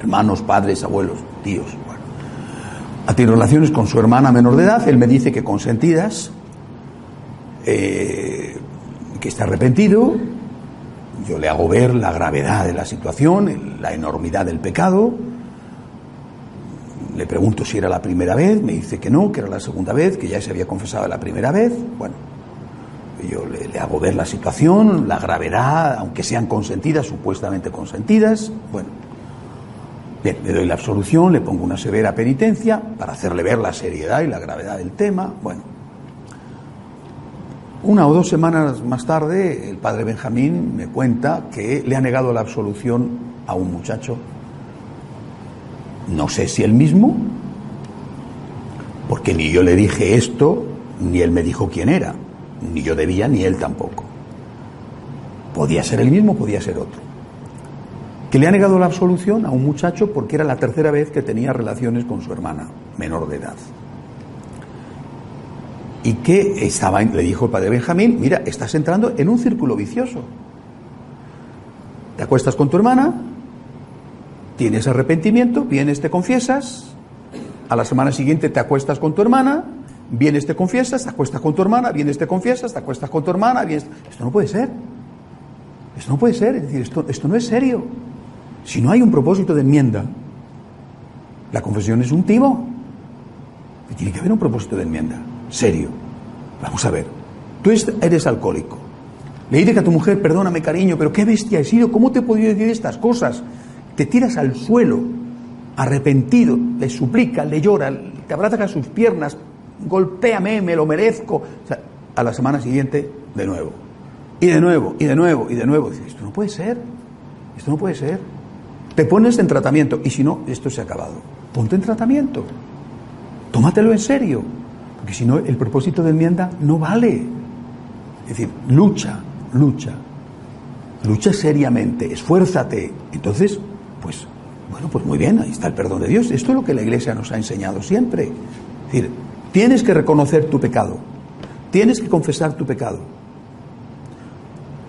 Hermanos, padres, abuelos, tíos. Bueno. Ha tenido relaciones con su hermana menor de edad. Él me dice que consentidas, eh, que está arrepentido. Yo le hago ver la gravedad de la situación, la enormidad del pecado. Le pregunto si era la primera vez, me dice que no, que era la segunda vez, que ya se había confesado la primera vez. Bueno, yo le, hago ver la situación, la gravedad, aunque sean consentidas, supuestamente consentidas. Bueno, bien, le doy la absolución, le pongo una severa penitencia para hacerle ver la seriedad y la gravedad del tema. Bueno, una o dos semanas más tarde, el padre Benjamín me cuenta que le ha negado la absolución a un muchacho no sé si él mismo, porque ni yo le dije esto, ni él me dijo quién era, ni yo debía, ni él tampoco. Podía ser el mismo, podía ser otro. Que le ha negado la absolución a un muchacho porque era la tercera vez que tenía relaciones con su hermana, menor de edad. Y que estaba, le dijo el padre Benjamín, mira, estás entrando en un círculo vicioso. Te acuestas con tu hermana, tienes arrepentimiento, vienes, te confiesas, a la semana siguiente te acuestas con tu hermana, vienes, te confiesas, te acuestas con tu hermana, vienes, te confiesas, te acuestas con tu hermana. Esto no puede ser. Esto no puede ser, es decir, esto, esto no es serio. Si no hay un propósito de enmienda, la confesión es un timo. Y tiene que haber un propósito de enmienda, serio. Vamos a ver, tú es- eres alcohólico. Le dices a tu mujer, perdóname cariño, pero qué bestia he sido, ¿cómo te he podido decir estas cosas? Te tiras al suelo, arrepentido, le suplica, le llora, te abraza a sus piernas, golpéame, me lo merezco. O sea, a la semana siguiente, de nuevo. Y de nuevo, y de nuevo, y de nuevo. Dices, esto no puede ser, esto no puede ser. Te pones en tratamiento, y si no, esto se ha acabado. Ponte en tratamiento. Tómatelo en serio, porque si no, el propósito de enmienda no vale. Es decir, lucha, lucha, lucha seriamente, esfuérzate. Entonces, pues, bueno, pues muy bien, ahí está el perdón de Dios. Esto es lo que la Iglesia nos ha enseñado siempre. Es decir, tienes que reconocer tu pecado, tienes que confesar tu pecado.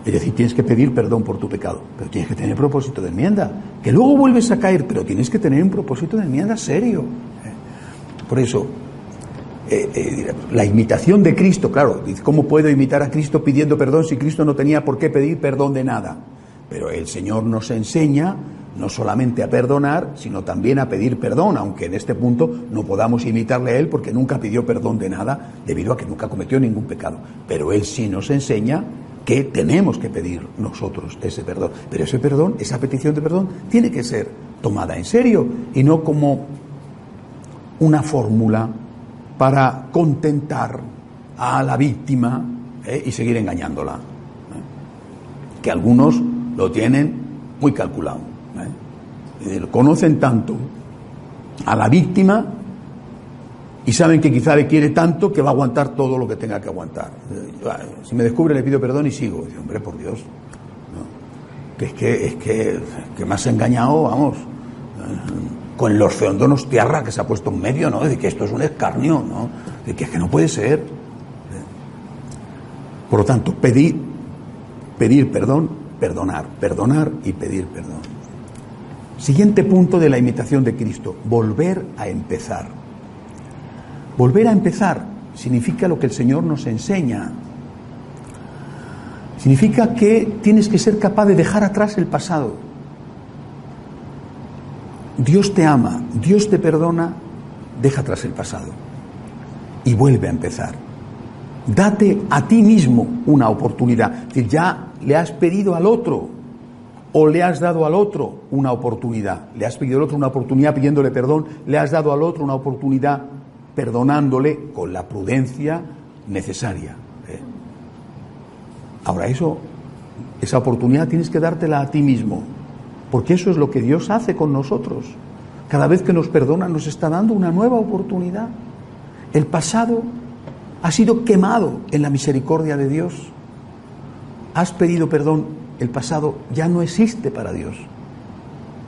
Es decir, tienes que pedir perdón por tu pecado, pero tienes que tener propósito de enmienda. Que luego vuelves a caer, pero tienes que tener un propósito de enmienda serio. Por eso, eh, eh, la imitación de Cristo, claro, ¿cómo puedo imitar a Cristo pidiendo perdón si Cristo no tenía por qué pedir perdón de nada? Pero el Señor nos enseña no solamente a perdonar, sino también a pedir perdón, aunque en este punto no podamos imitarle a Él porque nunca pidió perdón de nada, debido a que nunca cometió ningún pecado. Pero Él sí nos enseña que tenemos que pedir nosotros ese perdón. Pero ese perdón, esa petición de perdón, tiene que ser tomada en serio y no como una fórmula para contentar a la víctima ¿eh? y seguir engañándola. ¿eh? Que algunos lo tienen muy calculado. ¿Eh? Conocen tanto a la víctima y saben que quizá le quiere tanto que va a aguantar todo lo que tenga que aguantar. Eh, ah, Si me descubre le pido perdón y sigo. Hombre, por Dios. Que es que, es que, que me has engañado, vamos con los feondonos tierra que se ha puesto en medio, ¿no? De que esto es un escarnio, ¿no? De que es que no puede ser. Por lo tanto, pedir, pedir perdón, perdonar, perdonar y pedir perdón. Siguiente punto de la imitación de Cristo, volver a empezar. Volver a empezar significa lo que el Señor nos enseña. Significa que tienes que ser capaz de dejar atrás el pasado. Dios te ama, Dios te perdona, deja atrás el pasado y vuelve a empezar. Date a ti mismo una oportunidad. Es decir, ya le has pedido al otro o le has dado al otro una oportunidad. Le has pedido al otro una oportunidad pidiéndole perdón, le has dado al otro una oportunidad perdonándole con la prudencia necesaria. ¿eh? Ahora eso esa oportunidad tienes que dártela a ti mismo, porque eso es lo que Dios hace con nosotros. Cada vez que nos perdona nos está dando una nueva oportunidad. El pasado ha sido quemado en la misericordia de Dios. Has pedido perdón, el pasado ya no existe para Dios.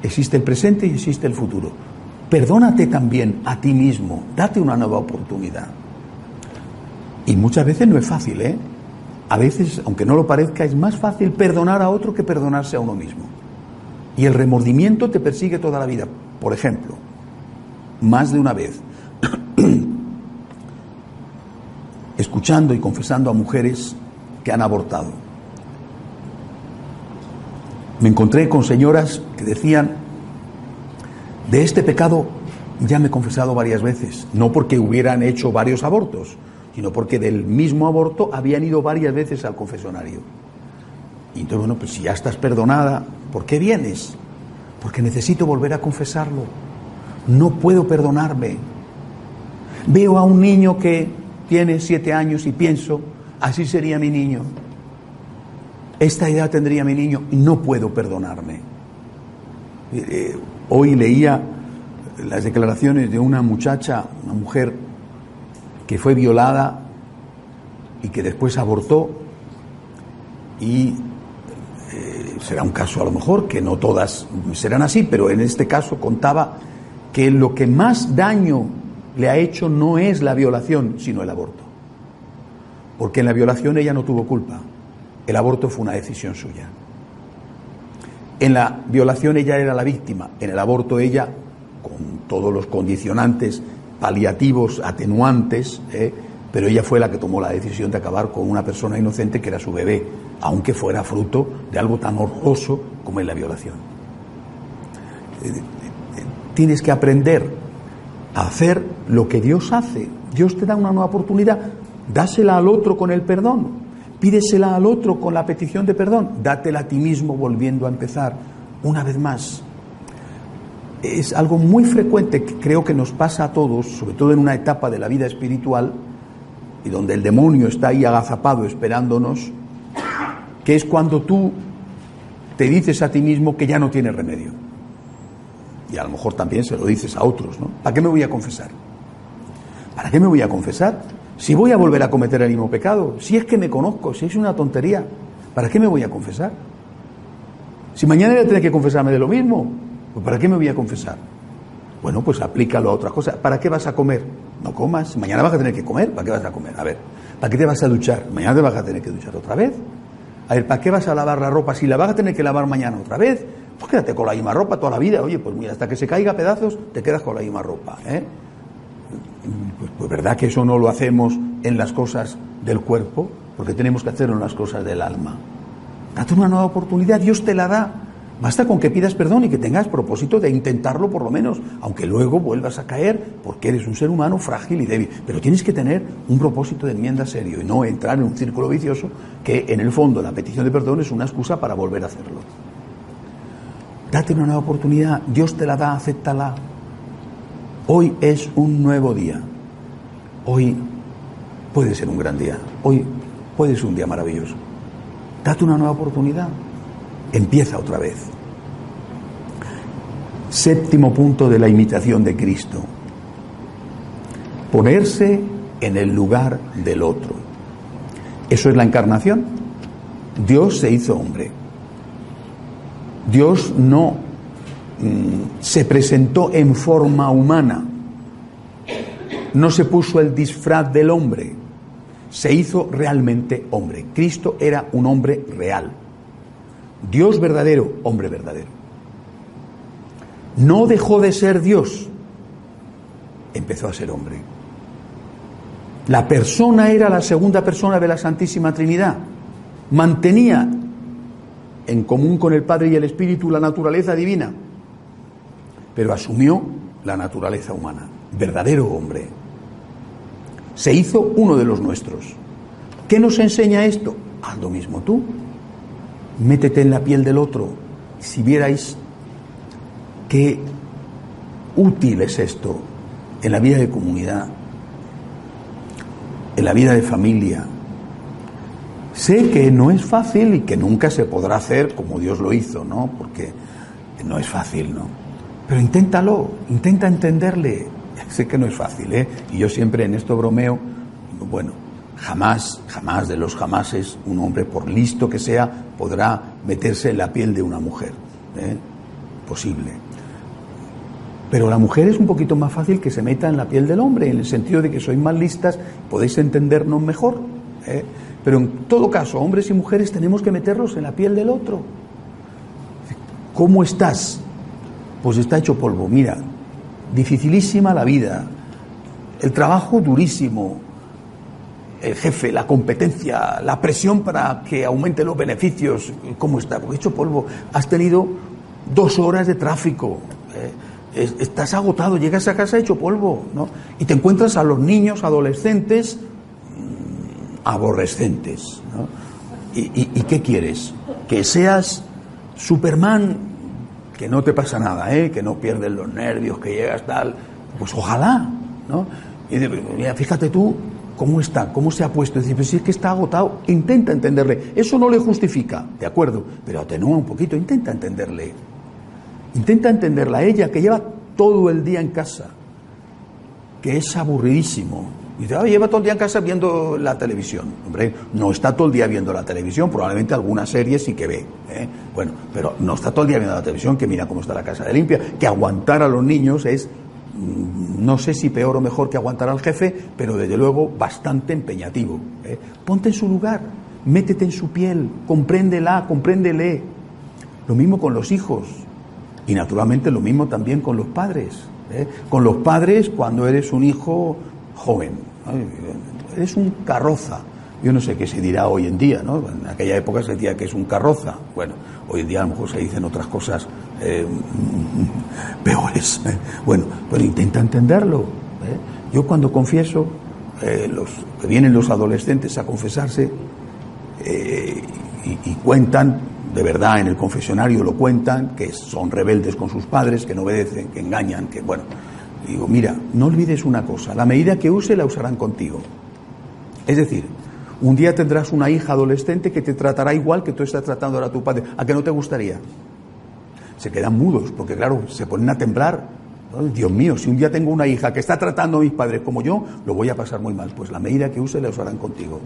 Existe el presente y existe el futuro. Perdónate también a ti mismo, date una nueva oportunidad. Y muchas veces no es fácil, ¿eh? A veces, aunque no lo parezca, es más fácil perdonar a otro que perdonarse a uno mismo. Y el remordimiento te persigue toda la vida. Por ejemplo, más de una vez, escuchando y confesando a mujeres que han abortado. Me encontré con señoras que decían, de este pecado ya me he confesado varias veces, no porque hubieran hecho varios abortos, sino porque del mismo aborto habían ido varias veces al confesionario. Y entonces, bueno, pues si ya estás perdonada, ¿por qué vienes? Porque necesito volver a confesarlo. No puedo perdonarme. Veo a un niño que tiene siete años y pienso, así sería mi niño. Esta edad tendría mi niño y no puedo perdonarme. Eh, hoy leía las declaraciones de una muchacha, una mujer que fue violada y que después abortó y eh, será un caso a lo mejor que no todas serán así, pero en este caso contaba que lo que más daño le ha hecho no es la violación, sino el aborto. Porque en la violación ella no tuvo culpa, el aborto fue una decisión suya. En la violación ella era la víctima, en el aborto ella, con todos los condicionantes paliativos, atenuantes, ¿eh? pero ella fue la que tomó la decisión de acabar con una persona inocente que era su bebé, aunque fuera fruto de algo tan horroroso como es la violación. Eh, eh, tienes que aprender a hacer lo que Dios hace. Dios te da una nueva oportunidad, dásela al otro con el perdón, pídesela al otro con la petición de perdón, dátela a ti mismo volviendo a empezar una vez más es algo muy frecuente que creo que nos pasa a todos, sobre todo en una etapa de la vida espiritual, y donde el demonio está ahí agazapado esperándonos, que es cuando tú te dices a ti mismo que ya no tienes remedio. Y a lo mejor también se lo dices a otros, ¿no? ¿Para qué me voy a confesar? ¿Para qué me voy a confesar? Si voy a volver a cometer el mismo pecado, si es que me conozco, si es una tontería, ¿para qué me voy a confesar? Si mañana voy a tener que confesarme de lo mismo, pues, ¿Para qué me voy a confesar? Bueno, pues aplícalo a otra cosa. ¿Para qué vas a comer? No comas. Mañana vas a tener que comer. ¿Para qué vas a comer? A ver, ¿para qué te vas a duchar? Mañana te vas a tener que duchar otra vez. A ver, ¿para qué vas a lavar la ropa? Si la vas a tener que lavar mañana otra vez, pues quédate con la misma ropa toda la vida. Oye, pues mira, hasta que se caiga pedazos, te quedas con la misma ropa. ¿eh? Pues, pues verdad que eso no lo hacemos en las cosas del cuerpo, porque tenemos que hacerlo en las cosas del alma. Date una nueva oportunidad, Dios te la da. Basta con que pidas perdón y que tengas propósito de intentarlo por lo menos, aunque luego vuelvas a caer porque eres un ser humano frágil y débil. Pero tienes que tener un propósito de enmienda serio y no entrar en un círculo vicioso que en el fondo la petición de perdón es una excusa para volver a hacerlo. Date una nueva oportunidad, Dios te la da, acéptala. Hoy es un nuevo día. Hoy puede ser un gran día. Hoy puede ser un día maravilloso. Date una nueva oportunidad empieza otra vez. Séptimo punto de la imitación de Cristo. Ponerse en el lugar del otro. Eso es la encarnación. Dios se hizo hombre. Dios no se presentó en forma humana. No se puso el disfraz del hombre. Se hizo realmente hombre. Cristo era un hombre real. Dios verdadero, hombre verdadero. No dejó de ser Dios, empezó a ser hombre. La persona era la segunda persona de la Santísima Trinidad. Mantenía en común con el Padre y el Espíritu la naturaleza divina, pero asumió la naturaleza humana, verdadero hombre. Se hizo uno de los nuestros. ¿Qué nos enseña esto? Haz lo mismo tú métete en la piel del otro. Si vierais qué útil es esto en la vida de comunidad, en la vida de familia, Sé que no es fácil y que nunca se podrá hacer como Dios lo hizo, ¿no? Porque no es fácil, ¿no? Pero inténtalo, intenta entenderle. Sé que no es fácil, ¿eh? Y yo siempre en esto bromeo, bueno, jamás, jamás de los jamases, un hombre, por listo que sea, podrá meterse en la piel de una mujer. ¿eh? Posible. Pero la mujer es un poquito más fácil que se meta en la piel del hombre, en el sentido de que sois más listas, podéis entendernos mejor. ¿eh? Pero en todo caso, hombres y mujeres tenemos que meterlos en la piel del otro. ¿Cómo estás? Pues está hecho polvo. Mira, dificilísima la vida, el trabajo durísimo, el jefe, la competencia, la presión para que aumenten los beneficios. ¿Cómo está? Porque hecho polvo. Has tenido dos horas de tráfico. Eh, estás agotado, llegas a casa hecho polvo, ¿no? Y te encuentras a los niños, adolescentes, mm, aborrecentes, ¿no? ¿Y, y qué quieres? Que seas Superman, que no te pasa nada, ¿eh? que no pierdes los nervios, que llegas tal, pues ojalá, ¿no? Y mira, fíjate tú cómo está, cómo se ha puesto. Dice, pues si es que está agotado, intenta entenderle. Eso no le justifica, de acuerdo, pero atenúa un poquito, intenta entenderle. Intenta entenderla a ella, que lleva todo el día en casa, que es aburridísimo, y dice, lleva todo el día en casa viendo la televisión. Hombre, no está todo el día viendo la televisión, probablemente alguna serie sí que ve. ¿eh? Bueno, pero no está todo el día viendo la televisión, que mira cómo está la casa de limpia, que aguantar a los niños es, mm, no sé si peor o mejor que aguantar al jefe, pero desde luego bastante empeñativo. ¿eh? Ponte en su lugar, métete en su piel, compréndela, compréndele. Lo mismo con los hijos y naturalmente lo mismo también con los padres. ¿eh? Con los padres cuando eres un hijo joven, es un carroza. Yo no sé qué se dirá hoy en día, ¿no? En aquella época se decía que es un carroza. Bueno, hoy en día a lo mejor se dicen otras cosas eh, peores. ¿eh? Bueno, pero intenta entenderlo. ¿eh? Yo cuando confieso, los que vienen los adolescentes a confesarse y, y cuentan, de verdad en el confesionario lo cuentan, que son rebeldes con sus padres, que no obedecen, que engañan, que bueno, Digo, mira, no olvides una cosa, la medida que use la usarán contigo. Es decir, un día tendrás una hija adolescente que te tratará igual que tú estás tratando ahora a tu padre. ¿A que no te gustaría? Se quedan mudos, porque claro, se ponen a temblar. Dios mío, si un día tengo una hija que está tratando a mis padres como yo, lo voy a pasar muy mal. Pues la medida que use la usarán contigo.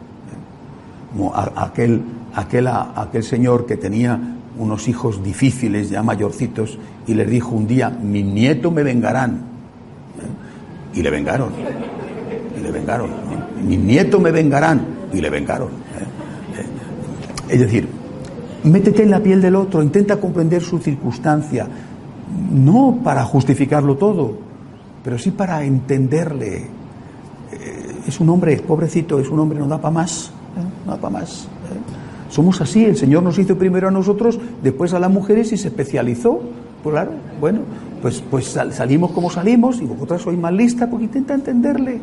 Como aquel, aquel, aquel señor que tenía unos hijos difíciles, ya mayorcitos, y les dijo un día, mis nietos me vengarán. Y le vengaron. Y le vengaron. Mis nietos me vengarán. Y le vengaron. ¿eh? Eh, es decir, métete en la piel del otro, intenta comprender su circunstancia, no para justificarlo todo, pero sí para entenderle. Eh, es un hombre, pobrecito, es un hombre, no da para más, no da para más. Somos así, el Señor nos hizo primero a nosotros, después a las mujeres y se especializó. Pues claro, bueno, pues, pues salimos como salimos y vosotras sois más listas porque intenta entenderle,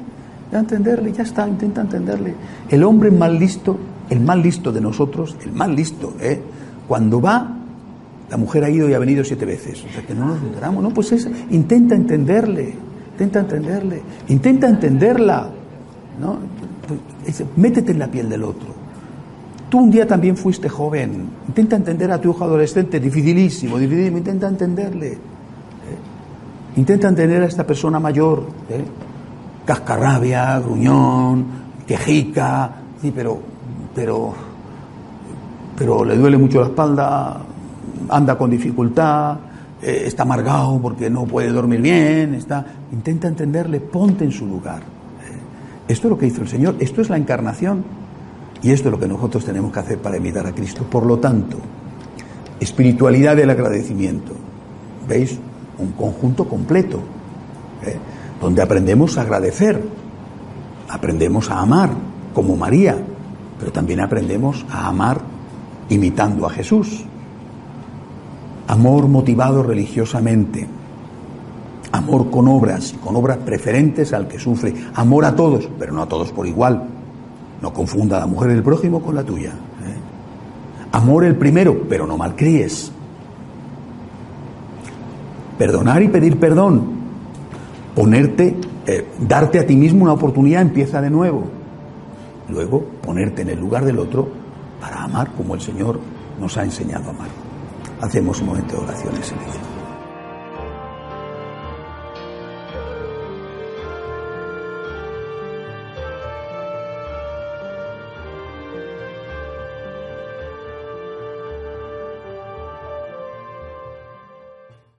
ya entenderle, ya está, intenta entenderle. El hombre más listo, el más listo de nosotros, el más listo, ¿eh? cuando va, la mujer ha ido y ha venido siete veces, o sea que no nos enteramos, no, pues es, intenta entenderle, intenta entenderle, intenta entenderla, ¿no? Pues, métete en la piel del otro. Tú un día también fuiste joven. Intenta entender a tu hijo adolescente, dificilísimo, dificilísimo, intenta entenderle. Intenta entender a esta persona mayor, ¿eh? cascarrabia, gruñón, quejica, sí, pero, pero, pero le duele mucho la espalda, anda con dificultad, eh, está amargado porque no puede dormir bien, está, intenta entenderle, ponte en su lugar. ¿eh? Esto es lo que hizo el Señor, esto es la encarnación y esto es lo que nosotros tenemos que hacer para imitar a Cristo. Por lo tanto, espiritualidad del agradecimiento. ¿Veis? Un conjunto completo, ¿eh? donde aprendemos a agradecer, aprendemos a amar como María, pero también aprendemos a amar imitando a Jesús. Amor motivado religiosamente, amor con obras, con obras preferentes al que sufre, amor a todos, pero no a todos por igual. No confunda a la mujer del prójimo con la tuya. ¿eh? Amor el primero, pero no malcríes perdonar y pedir perdón, ponerte, eh, darte a ti mismo una oportunidad, empieza de nuevo. Luego, ponerte en el lugar del otro para amar como el Señor nos ha enseñado a amar. Hacemos un momento de oración en silencio.